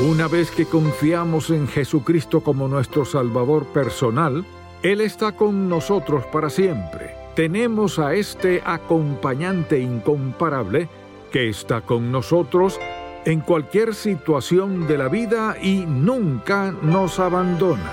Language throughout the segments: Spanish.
Una vez que confiamos en Jesucristo como nuestro Salvador personal, Él está con nosotros para siempre. Tenemos a este acompañante incomparable que está con nosotros en cualquier situación de la vida y nunca nos abandona.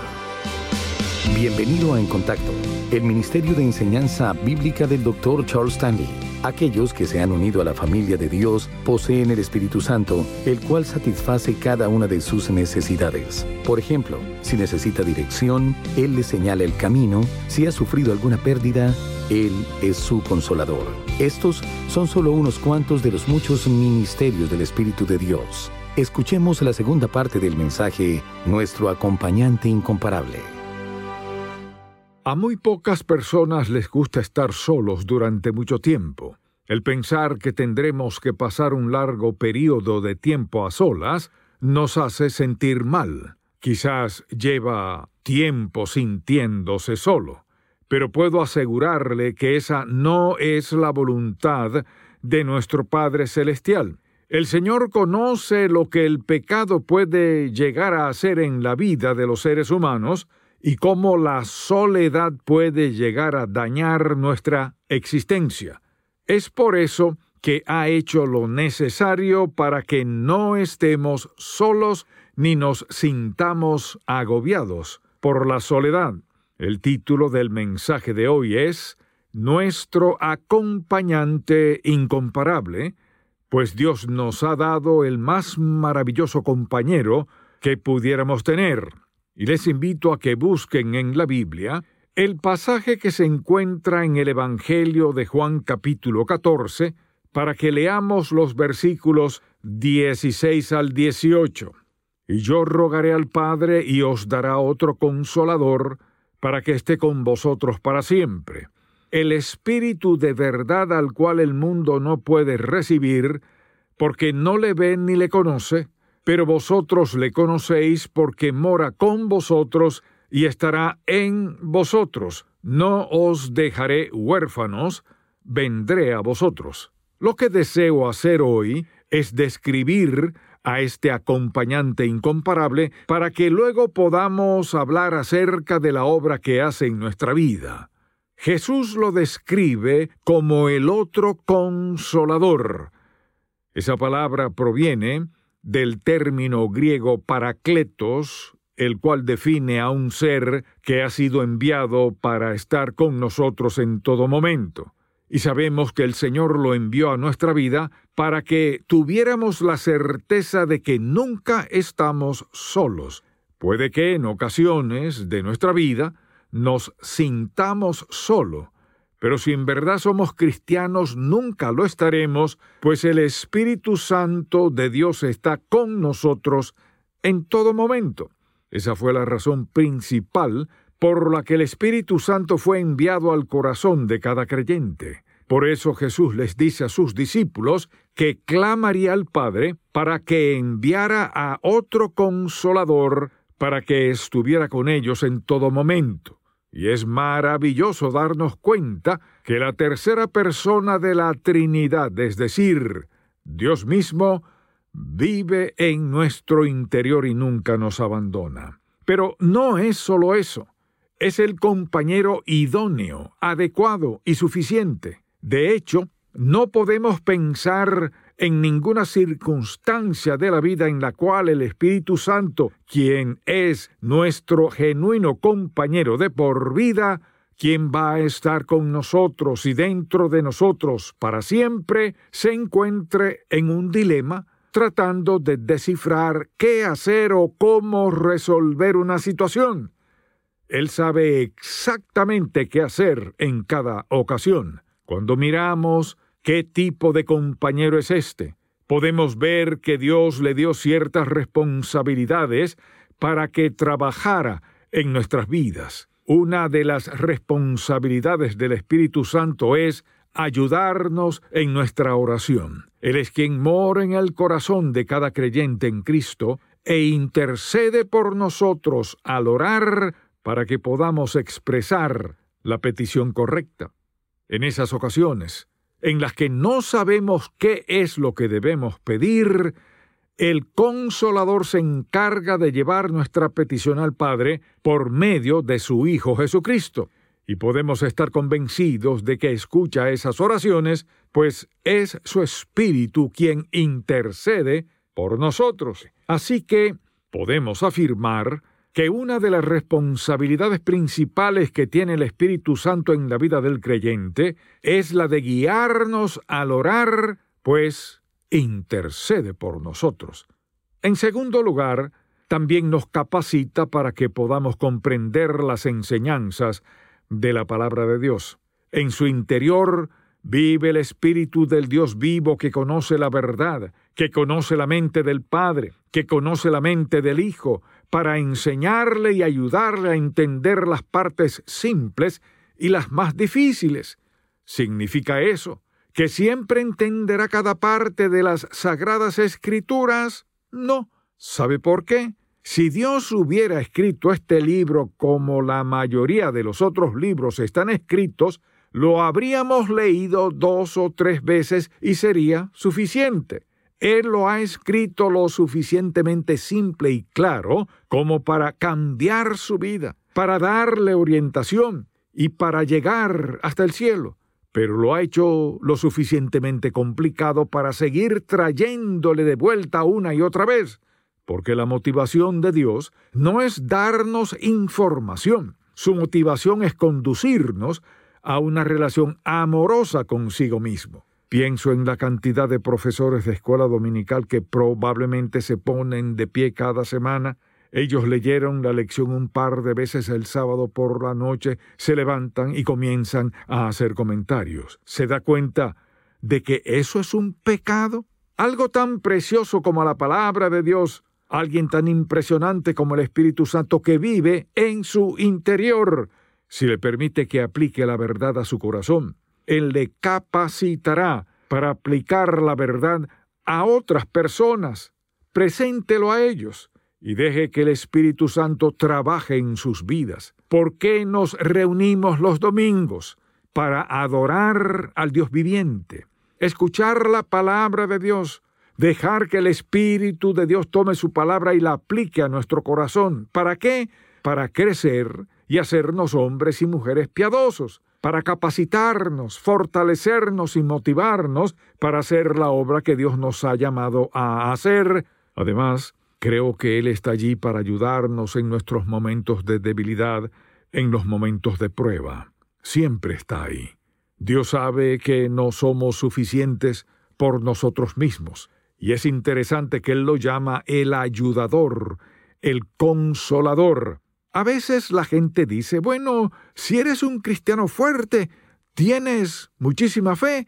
Bienvenido a En Contacto, el Ministerio de Enseñanza Bíblica del Dr. Charles Stanley. Aquellos que se han unido a la familia de Dios poseen el Espíritu Santo, el cual satisface cada una de sus necesidades. Por ejemplo, si necesita dirección, Él le señala el camino, si ha sufrido alguna pérdida, Él es su consolador. Estos son solo unos cuantos de los muchos ministerios del Espíritu de Dios. Escuchemos la segunda parte del mensaje, Nuestro acompañante incomparable. A muy pocas personas les gusta estar solos durante mucho tiempo. El pensar que tendremos que pasar un largo periodo de tiempo a solas nos hace sentir mal. Quizás lleva tiempo sintiéndose solo, pero puedo asegurarle que esa no es la voluntad de nuestro Padre Celestial. El Señor conoce lo que el pecado puede llegar a hacer en la vida de los seres humanos, y cómo la soledad puede llegar a dañar nuestra existencia. Es por eso que ha hecho lo necesario para que no estemos solos ni nos sintamos agobiados por la soledad. El título del mensaje de hoy es Nuestro acompañante incomparable, pues Dios nos ha dado el más maravilloso compañero que pudiéramos tener, y les invito a que busquen en la Biblia el pasaje que se encuentra en el Evangelio de Juan capítulo 14, para que leamos los versículos 16 al 18. Y yo rogaré al Padre y os dará otro consolador, para que esté con vosotros para siempre. El Espíritu de verdad al cual el mundo no puede recibir, porque no le ve ni le conoce, pero vosotros le conocéis porque mora con vosotros y estará en vosotros. No os dejaré huérfanos, vendré a vosotros. Lo que deseo hacer hoy es describir a este acompañante incomparable para que luego podamos hablar acerca de la obra que hace en nuestra vida. Jesús lo describe como el otro consolador. Esa palabra proviene del término griego paracletos, el cual define a un ser que ha sido enviado para estar con nosotros en todo momento. Y sabemos que el Señor lo envió a nuestra vida para que tuviéramos la certeza de que nunca estamos solos. Puede que en ocasiones de nuestra vida nos sintamos solo, pero si en verdad somos cristianos, nunca lo estaremos, pues el Espíritu Santo de Dios está con nosotros en todo momento. Esa fue la razón principal por la que el Espíritu Santo fue enviado al corazón de cada creyente. Por eso Jesús les dice a sus discípulos que clamaría al Padre para que enviara a otro consolador para que estuviera con ellos en todo momento. Y es maravilloso darnos cuenta que la tercera persona de la Trinidad, es decir, Dios mismo, vive en nuestro interior y nunca nos abandona. Pero no es solo eso, es el compañero idóneo, adecuado y suficiente. De hecho, no podemos pensar en ninguna circunstancia de la vida en la cual el Espíritu Santo, quien es nuestro genuino compañero de por vida, quien va a estar con nosotros y dentro de nosotros para siempre, se encuentre en un dilema tratando de descifrar qué hacer o cómo resolver una situación. Él sabe exactamente qué hacer en cada ocasión. Cuando miramos qué tipo de compañero es este, podemos ver que Dios le dio ciertas responsabilidades para que trabajara en nuestras vidas. Una de las responsabilidades del Espíritu Santo es ayudarnos en nuestra oración. Él es quien mora en el corazón de cada creyente en Cristo e intercede por nosotros al orar para que podamos expresar la petición correcta. En esas ocasiones, en las que no sabemos qué es lo que debemos pedir, el consolador se encarga de llevar nuestra petición al Padre por medio de su Hijo Jesucristo. Y podemos estar convencidos de que escucha esas oraciones, pues es su Espíritu quien intercede por nosotros. Así que podemos afirmar que una de las responsabilidades principales que tiene el Espíritu Santo en la vida del creyente es la de guiarnos al orar, pues intercede por nosotros. En segundo lugar, también nos capacita para que podamos comprender las enseñanzas de la palabra de Dios. En su interior vive el Espíritu del Dios vivo que conoce la verdad, que conoce la mente del Padre, que conoce la mente del Hijo, para enseñarle y ayudarle a entender las partes simples y las más difíciles. ¿Significa eso que siempre entenderá cada parte de las sagradas escrituras? No. ¿Sabe por qué? Si Dios hubiera escrito este libro como la mayoría de los otros libros están escritos, lo habríamos leído dos o tres veces y sería suficiente. Él lo ha escrito lo suficientemente simple y claro como para cambiar su vida, para darle orientación y para llegar hasta el cielo pero lo ha hecho lo suficientemente complicado para seguir trayéndole de vuelta una y otra vez, porque la motivación de Dios no es darnos información, su motivación es conducirnos a una relación amorosa consigo mismo. Pienso en la cantidad de profesores de escuela dominical que probablemente se ponen de pie cada semana ellos leyeron la lección un par de veces el sábado por la noche, se levantan y comienzan a hacer comentarios. ¿Se da cuenta de que eso es un pecado? Algo tan precioso como la palabra de Dios, alguien tan impresionante como el Espíritu Santo que vive en su interior. Si le permite que aplique la verdad a su corazón, Él le capacitará para aplicar la verdad a otras personas. Preséntelo a ellos y deje que el Espíritu Santo trabaje en sus vidas. ¿Por qué nos reunimos los domingos? Para adorar al Dios viviente, escuchar la palabra de Dios, dejar que el Espíritu de Dios tome su palabra y la aplique a nuestro corazón. ¿Para qué? Para crecer y hacernos hombres y mujeres piadosos, para capacitarnos, fortalecernos y motivarnos para hacer la obra que Dios nos ha llamado a hacer. Además, Creo que Él está allí para ayudarnos en nuestros momentos de debilidad, en los momentos de prueba. Siempre está ahí. Dios sabe que no somos suficientes por nosotros mismos, y es interesante que Él lo llama el ayudador, el consolador. A veces la gente dice, bueno, si eres un cristiano fuerte, tienes muchísima fe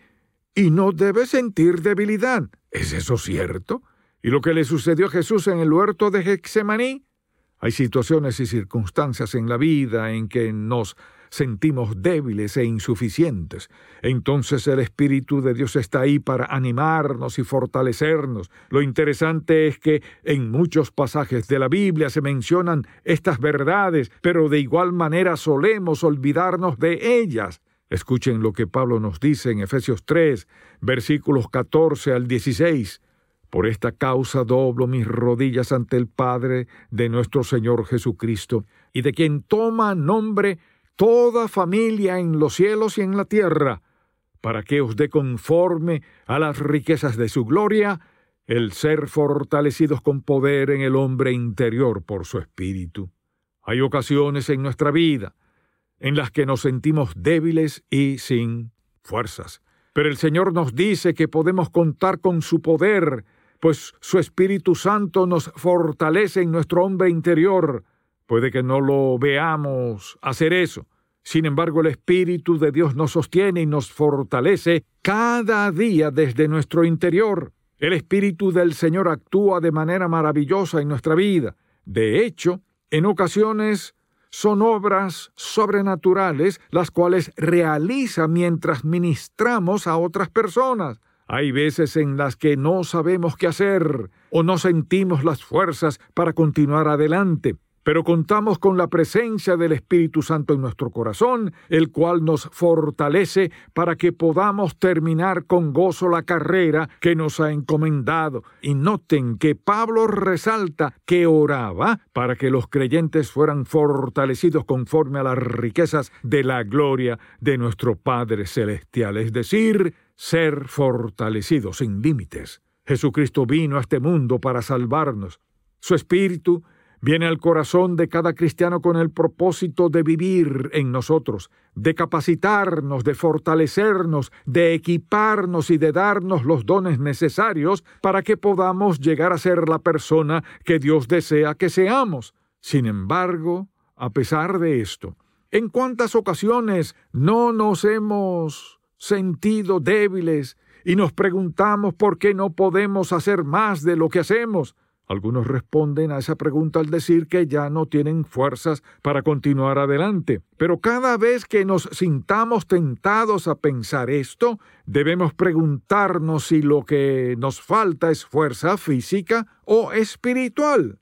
y no debes sentir debilidad. ¿Es eso cierto? ¿Y lo que le sucedió a Jesús en el huerto de Getsemaní? Hay situaciones y circunstancias en la vida en que nos sentimos débiles e insuficientes. Entonces el Espíritu de Dios está ahí para animarnos y fortalecernos. Lo interesante es que en muchos pasajes de la Biblia se mencionan estas verdades, pero de igual manera solemos olvidarnos de ellas. Escuchen lo que Pablo nos dice en Efesios 3, versículos 14 al 16. Por esta causa doblo mis rodillas ante el Padre de nuestro Señor Jesucristo, y de quien toma nombre toda familia en los cielos y en la tierra, para que os dé conforme a las riquezas de su gloria el ser fortalecidos con poder en el hombre interior por su espíritu. Hay ocasiones en nuestra vida en las que nos sentimos débiles y sin fuerzas. Pero el Señor nos dice que podemos contar con su poder, pues su Espíritu Santo nos fortalece en nuestro hombre interior. Puede que no lo veamos hacer eso. Sin embargo, el Espíritu de Dios nos sostiene y nos fortalece cada día desde nuestro interior. El Espíritu del Señor actúa de manera maravillosa en nuestra vida. De hecho, en ocasiones son obras sobrenaturales las cuales realiza mientras ministramos a otras personas. Hay veces en las que no sabemos qué hacer o no sentimos las fuerzas para continuar adelante pero contamos con la presencia del Espíritu Santo en nuestro corazón, el cual nos fortalece para que podamos terminar con gozo la carrera que nos ha encomendado. Y noten que Pablo resalta que oraba para que los creyentes fueran fortalecidos conforme a las riquezas de la gloria de nuestro Padre Celestial, es decir, ser fortalecidos sin límites. Jesucristo vino a este mundo para salvarnos. Su Espíritu viene al corazón de cada cristiano con el propósito de vivir en nosotros, de capacitarnos, de fortalecernos, de equiparnos y de darnos los dones necesarios para que podamos llegar a ser la persona que Dios desea que seamos. Sin embargo, a pesar de esto, ¿en cuántas ocasiones no nos hemos sentido débiles y nos preguntamos por qué no podemos hacer más de lo que hacemos? Algunos responden a esa pregunta al decir que ya no tienen fuerzas para continuar adelante. Pero cada vez que nos sintamos tentados a pensar esto, debemos preguntarnos si lo que nos falta es fuerza física o espiritual.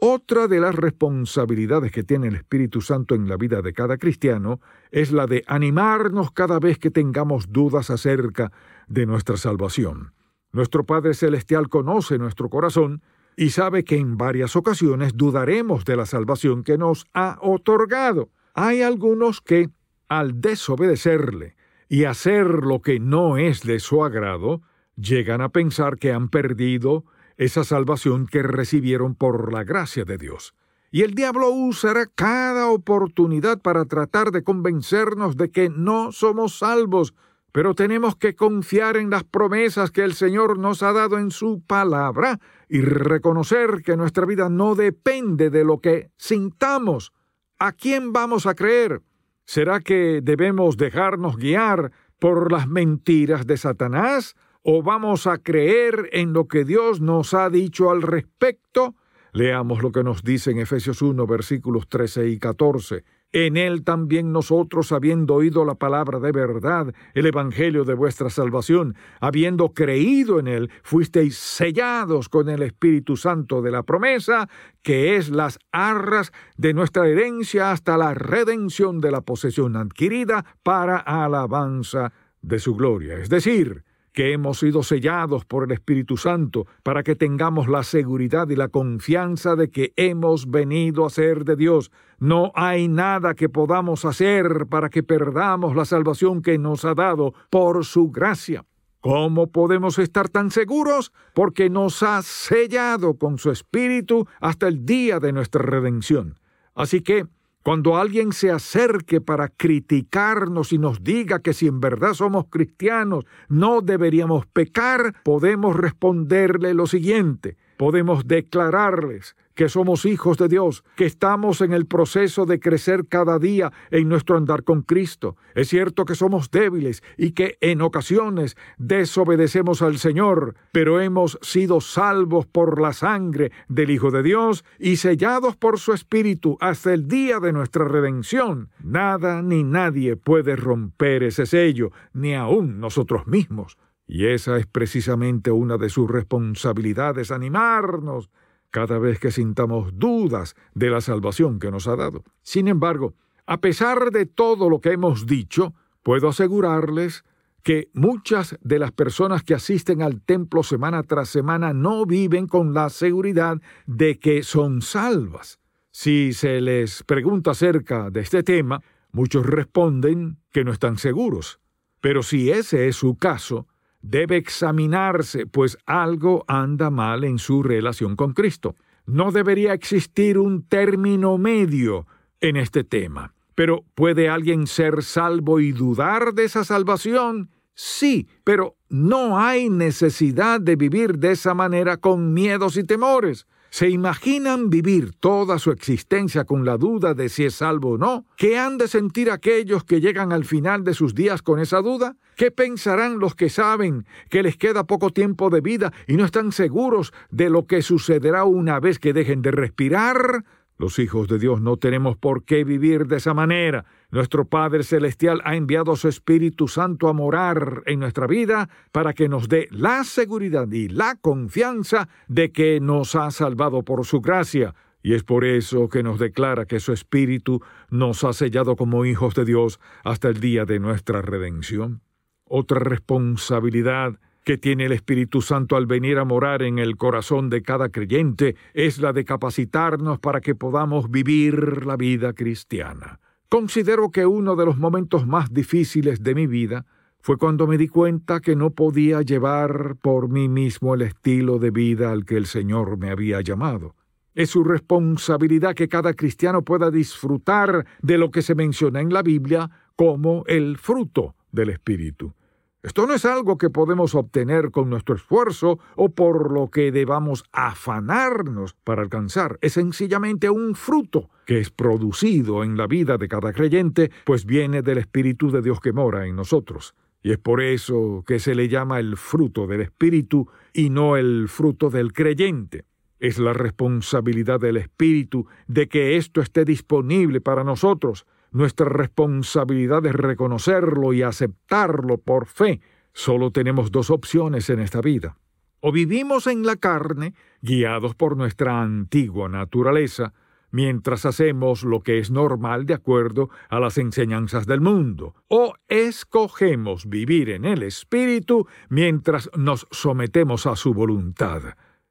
Otra de las responsabilidades que tiene el Espíritu Santo en la vida de cada cristiano es la de animarnos cada vez que tengamos dudas acerca de nuestra salvación. Nuestro Padre Celestial conoce nuestro corazón y sabe que en varias ocasiones dudaremos de la salvación que nos ha otorgado. Hay algunos que, al desobedecerle y hacer lo que no es de su agrado, llegan a pensar que han perdido esa salvación que recibieron por la gracia de Dios. Y el diablo usará cada oportunidad para tratar de convencernos de que no somos salvos, pero tenemos que confiar en las promesas que el Señor nos ha dado en su palabra y reconocer que nuestra vida no depende de lo que sintamos. ¿A quién vamos a creer? ¿Será que debemos dejarnos guiar por las mentiras de Satanás? ¿O vamos a creer en lo que Dios nos ha dicho al respecto? Leamos lo que nos dice en Efesios 1, versículos 13 y 14. En él también nosotros, habiendo oído la palabra de verdad, el Evangelio de vuestra salvación, habiendo creído en él, fuisteis sellados con el Espíritu Santo de la promesa, que es las arras de nuestra herencia hasta la redención de la posesión adquirida para alabanza de su gloria. Es decir, que hemos sido sellados por el Espíritu Santo para que tengamos la seguridad y la confianza de que hemos venido a ser de Dios. No hay nada que podamos hacer para que perdamos la salvación que nos ha dado por su gracia. ¿Cómo podemos estar tan seguros? Porque nos ha sellado con su Espíritu hasta el día de nuestra redención. Así que cuando alguien se acerque para criticarnos y nos diga que si en verdad somos cristianos no deberíamos pecar, podemos responderle lo siguiente. Podemos declararles que somos hijos de Dios, que estamos en el proceso de crecer cada día en nuestro andar con Cristo. Es cierto que somos débiles y que en ocasiones desobedecemos al Señor, pero hemos sido salvos por la sangre del Hijo de Dios y sellados por su Espíritu hasta el día de nuestra redención. Nada ni nadie puede romper ese sello, ni aun nosotros mismos. Y esa es precisamente una de sus responsabilidades, animarnos cada vez que sintamos dudas de la salvación que nos ha dado. Sin embargo, a pesar de todo lo que hemos dicho, puedo asegurarles que muchas de las personas que asisten al templo semana tras semana no viven con la seguridad de que son salvas. Si se les pregunta acerca de este tema, muchos responden que no están seguros. Pero si ese es su caso, debe examinarse, pues algo anda mal en su relación con Cristo. No debería existir un término medio en este tema. Pero ¿puede alguien ser salvo y dudar de esa salvación? Sí, pero no hay necesidad de vivir de esa manera con miedos y temores. ¿Se imaginan vivir toda su existencia con la duda de si es salvo o no? ¿Qué han de sentir aquellos que llegan al final de sus días con esa duda? ¿Qué pensarán los que saben que les queda poco tiempo de vida y no están seguros de lo que sucederá una vez que dejen de respirar? Los hijos de Dios no tenemos por qué vivir de esa manera. Nuestro Padre Celestial ha enviado su Espíritu Santo a morar en nuestra vida para que nos dé la seguridad y la confianza de que nos ha salvado por su gracia. Y es por eso que nos declara que su Espíritu nos ha sellado como hijos de Dios hasta el día de nuestra redención. Otra responsabilidad que tiene el Espíritu Santo al venir a morar en el corazón de cada creyente es la de capacitarnos para que podamos vivir la vida cristiana. Considero que uno de los momentos más difíciles de mi vida fue cuando me di cuenta que no podía llevar por mí mismo el estilo de vida al que el Señor me había llamado. Es su responsabilidad que cada cristiano pueda disfrutar de lo que se menciona en la Biblia como el fruto del Espíritu. Esto no es algo que podemos obtener con nuestro esfuerzo o por lo que debamos afanarnos para alcanzar. Es sencillamente un fruto que es producido en la vida de cada creyente, pues viene del Espíritu de Dios que mora en nosotros. Y es por eso que se le llama el fruto del Espíritu y no el fruto del creyente. Es la responsabilidad del Espíritu de que esto esté disponible para nosotros, nuestra responsabilidad es reconocerlo y aceptarlo por fe. Solo tenemos dos opciones en esta vida. O vivimos en la carne, guiados por nuestra antigua naturaleza, mientras hacemos lo que es normal de acuerdo a las enseñanzas del mundo, o escogemos vivir en el Espíritu mientras nos sometemos a su voluntad.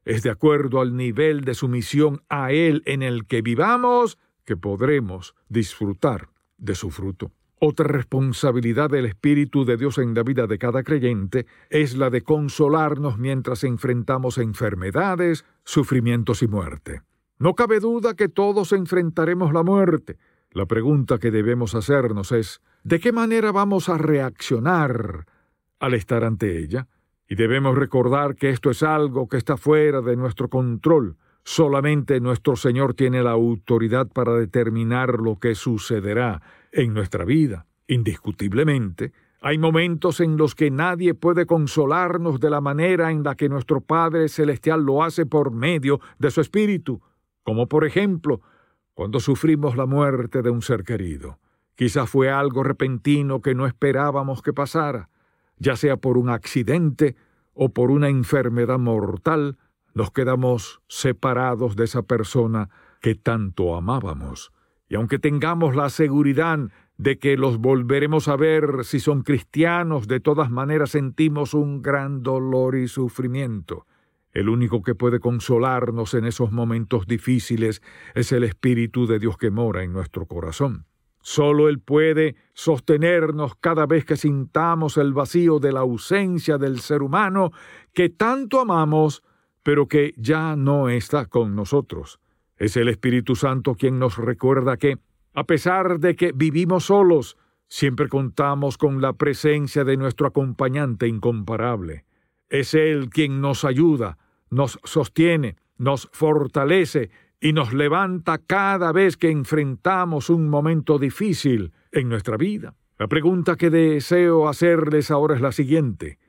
Es de acuerdo al nivel de sumisión a Él en el que vivamos que podremos disfrutar de su fruto. Otra responsabilidad del Espíritu de Dios en la vida de cada creyente es la de consolarnos mientras enfrentamos enfermedades, sufrimientos y muerte. No cabe duda que todos enfrentaremos la muerte. La pregunta que debemos hacernos es, ¿de qué manera vamos a reaccionar al estar ante ella? Y debemos recordar que esto es algo que está fuera de nuestro control. Solamente nuestro Señor tiene la autoridad para determinar lo que sucederá en nuestra vida. Indiscutiblemente, hay momentos en los que nadie puede consolarnos de la manera en la que nuestro Padre Celestial lo hace por medio de su Espíritu, como por ejemplo cuando sufrimos la muerte de un ser querido. Quizá fue algo repentino que no esperábamos que pasara, ya sea por un accidente o por una enfermedad mortal, nos quedamos separados de esa persona que tanto amábamos. Y aunque tengamos la seguridad de que los volveremos a ver si son cristianos, de todas maneras sentimos un gran dolor y sufrimiento. El único que puede consolarnos en esos momentos difíciles es el Espíritu de Dios que mora en nuestro corazón. Solo Él puede sostenernos cada vez que sintamos el vacío de la ausencia del ser humano que tanto amamos pero que ya no está con nosotros. Es el Espíritu Santo quien nos recuerda que, a pesar de que vivimos solos, siempre contamos con la presencia de nuestro acompañante incomparable. Es Él quien nos ayuda, nos sostiene, nos fortalece y nos levanta cada vez que enfrentamos un momento difícil en nuestra vida. La pregunta que deseo hacerles ahora es la siguiente.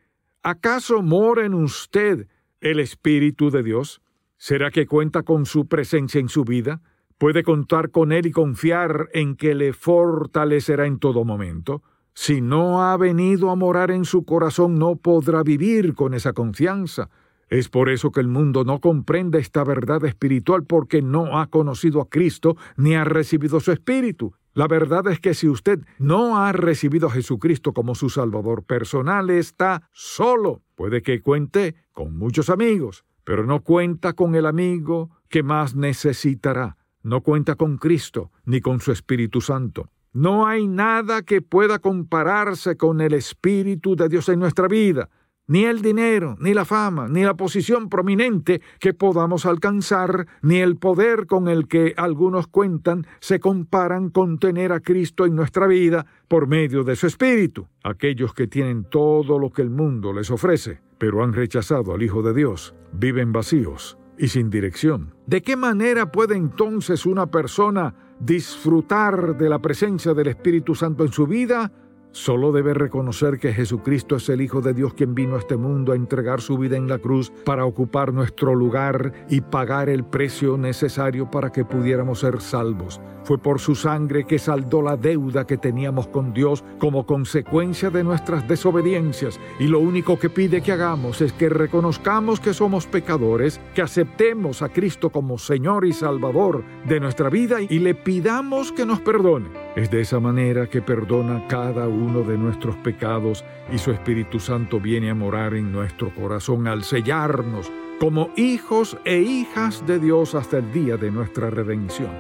¿Acaso mora en usted el Espíritu de Dios? ¿Será que cuenta con su presencia en su vida? ¿Puede contar con Él y confiar en que le fortalecerá en todo momento? Si no ha venido a morar en su corazón, no podrá vivir con esa confianza. Es por eso que el mundo no comprende esta verdad espiritual porque no ha conocido a Cristo ni ha recibido su Espíritu. La verdad es que si usted no ha recibido a Jesucristo como su Salvador personal, está solo. Puede que cuente con muchos amigos, pero no cuenta con el amigo que más necesitará. No cuenta con Cristo ni con su Espíritu Santo. No hay nada que pueda compararse con el Espíritu de Dios en nuestra vida ni el dinero, ni la fama, ni la posición prominente que podamos alcanzar, ni el poder con el que algunos cuentan se comparan con tener a Cristo en nuestra vida por medio de su Espíritu. Aquellos que tienen todo lo que el mundo les ofrece, pero han rechazado al Hijo de Dios, viven vacíos y sin dirección. ¿De qué manera puede entonces una persona disfrutar de la presencia del Espíritu Santo en su vida? Solo debe reconocer que Jesucristo es el Hijo de Dios quien vino a este mundo a entregar su vida en la cruz para ocupar nuestro lugar y pagar el precio necesario para que pudiéramos ser salvos. Fue por su sangre que saldó la deuda que teníamos con Dios como consecuencia de nuestras desobediencias y lo único que pide que hagamos es que reconozcamos que somos pecadores, que aceptemos a Cristo como Señor y Salvador de nuestra vida y le pidamos que nos perdone. Es de esa manera que perdona cada uno de nuestros pecados y su Espíritu Santo viene a morar en nuestro corazón al sellarnos como hijos e hijas de Dios hasta el día de nuestra redención.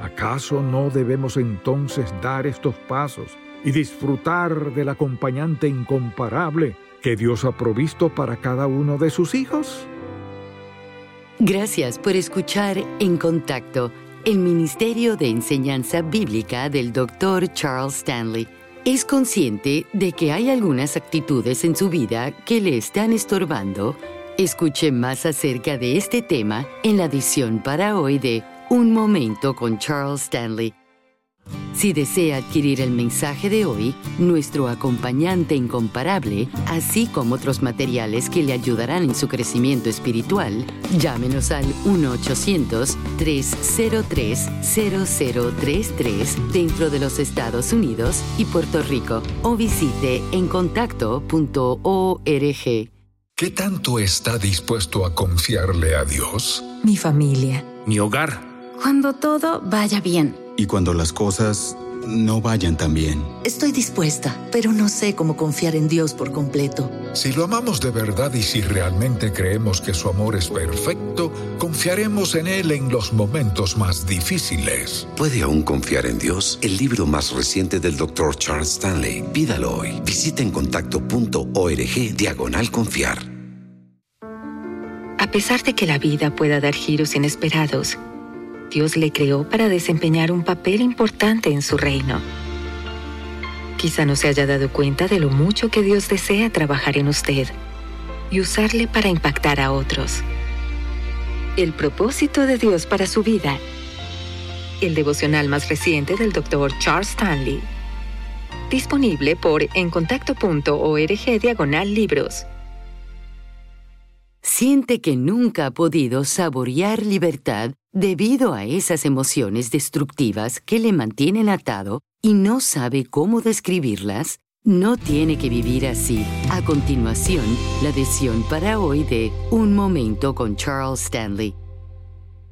¿Acaso no debemos entonces dar estos pasos y disfrutar del acompañante incomparable que Dios ha provisto para cada uno de sus hijos? Gracias por escuchar En Contacto, el Ministerio de Enseñanza Bíblica del Dr. Charles Stanley. Es consciente de que hay algunas actitudes en su vida que le están estorbando. Escuche más acerca de este tema en la edición para hoy de un momento con Charles Stanley. Si desea adquirir el mensaje de hoy, nuestro acompañante incomparable, así como otros materiales que le ayudarán en su crecimiento espiritual, llámenos al 1-800-303-0033 dentro de los Estados Unidos y Puerto Rico o visite encontacto.org. ¿Qué tanto está dispuesto a confiarle a Dios? Mi familia. Mi hogar cuando todo vaya bien. Y cuando las cosas no vayan tan bien. Estoy dispuesta, pero no sé cómo confiar en Dios por completo. Si lo amamos de verdad y si realmente creemos que su amor es perfecto, confiaremos en Él en los momentos más difíciles. ¿Puede aún confiar en Dios? El libro más reciente del Dr. Charles Stanley. Pídalo hoy. Visita en contacto.org diagonal confiar. A pesar de que la vida pueda dar giros inesperados, Dios le creó para desempeñar un papel importante en su reino. Quizá no se haya dado cuenta de lo mucho que Dios desea trabajar en usted y usarle para impactar a otros. El propósito de Dios para su vida. El devocional más reciente del Dr. Charles Stanley. Disponible por encontacto.org diagonal libros. Siente que nunca ha podido saborear libertad debido a esas emociones destructivas que le mantienen atado y no sabe cómo describirlas, no tiene que vivir así. A continuación, la decisión para hoy de Un Momento con Charles Stanley.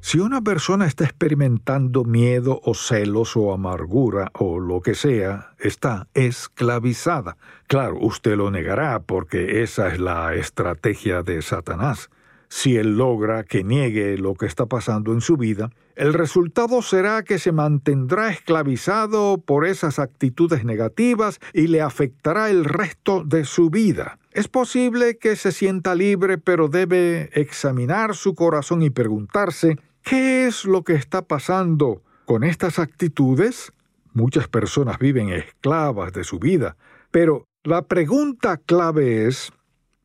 Si una persona está experimentando miedo o celos o amargura o lo que sea, está esclavizada. Claro, usted lo negará porque esa es la estrategia de Satanás si él logra que niegue lo que está pasando en su vida, el resultado será que se mantendrá esclavizado por esas actitudes negativas y le afectará el resto de su vida. Es posible que se sienta libre, pero debe examinar su corazón y preguntarse ¿qué es lo que está pasando con estas actitudes? Muchas personas viven esclavas de su vida, pero la pregunta clave es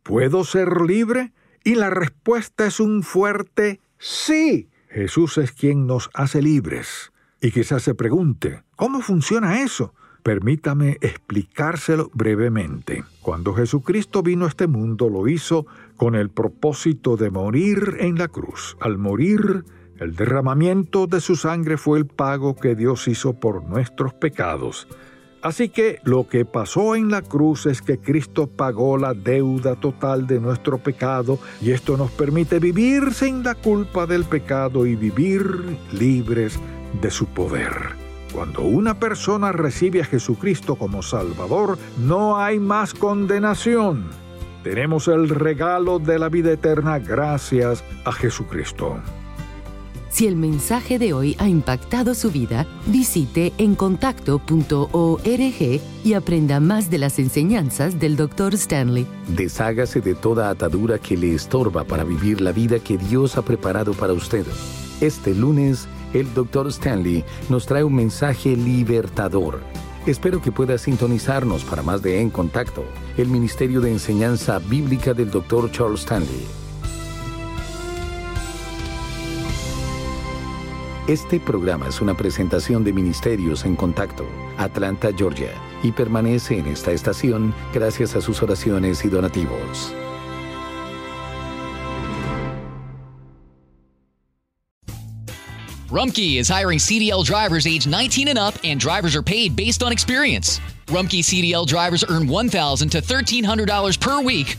¿puedo ser libre? Y la respuesta es un fuerte sí. Jesús es quien nos hace libres. Y quizás se pregunte, ¿cómo funciona eso? Permítame explicárselo brevemente. Cuando Jesucristo vino a este mundo lo hizo con el propósito de morir en la cruz. Al morir, el derramamiento de su sangre fue el pago que Dios hizo por nuestros pecados. Así que lo que pasó en la cruz es que Cristo pagó la deuda total de nuestro pecado y esto nos permite vivir sin la culpa del pecado y vivir libres de su poder. Cuando una persona recibe a Jesucristo como Salvador, no hay más condenación. Tenemos el regalo de la vida eterna gracias a Jesucristo. Si el mensaje de hoy ha impactado su vida, visite encontacto.org y aprenda más de las enseñanzas del Dr. Stanley. Deshágase de toda atadura que le estorba para vivir la vida que Dios ha preparado para usted. Este lunes, el Dr. Stanley nos trae un mensaje libertador. Espero que pueda sintonizarnos para más de En Contacto, el Ministerio de Enseñanza Bíblica del Dr. Charles Stanley. Este programa es una presentación de Ministerios en Contacto, Atlanta, Georgia, y permanece en esta estación gracias a sus oraciones y donativos. Rumkey is hiring CDL drivers age 19 and up, and drivers are paid based on experience. Rumkey CDL drivers earn $1,000 to $1,300 per week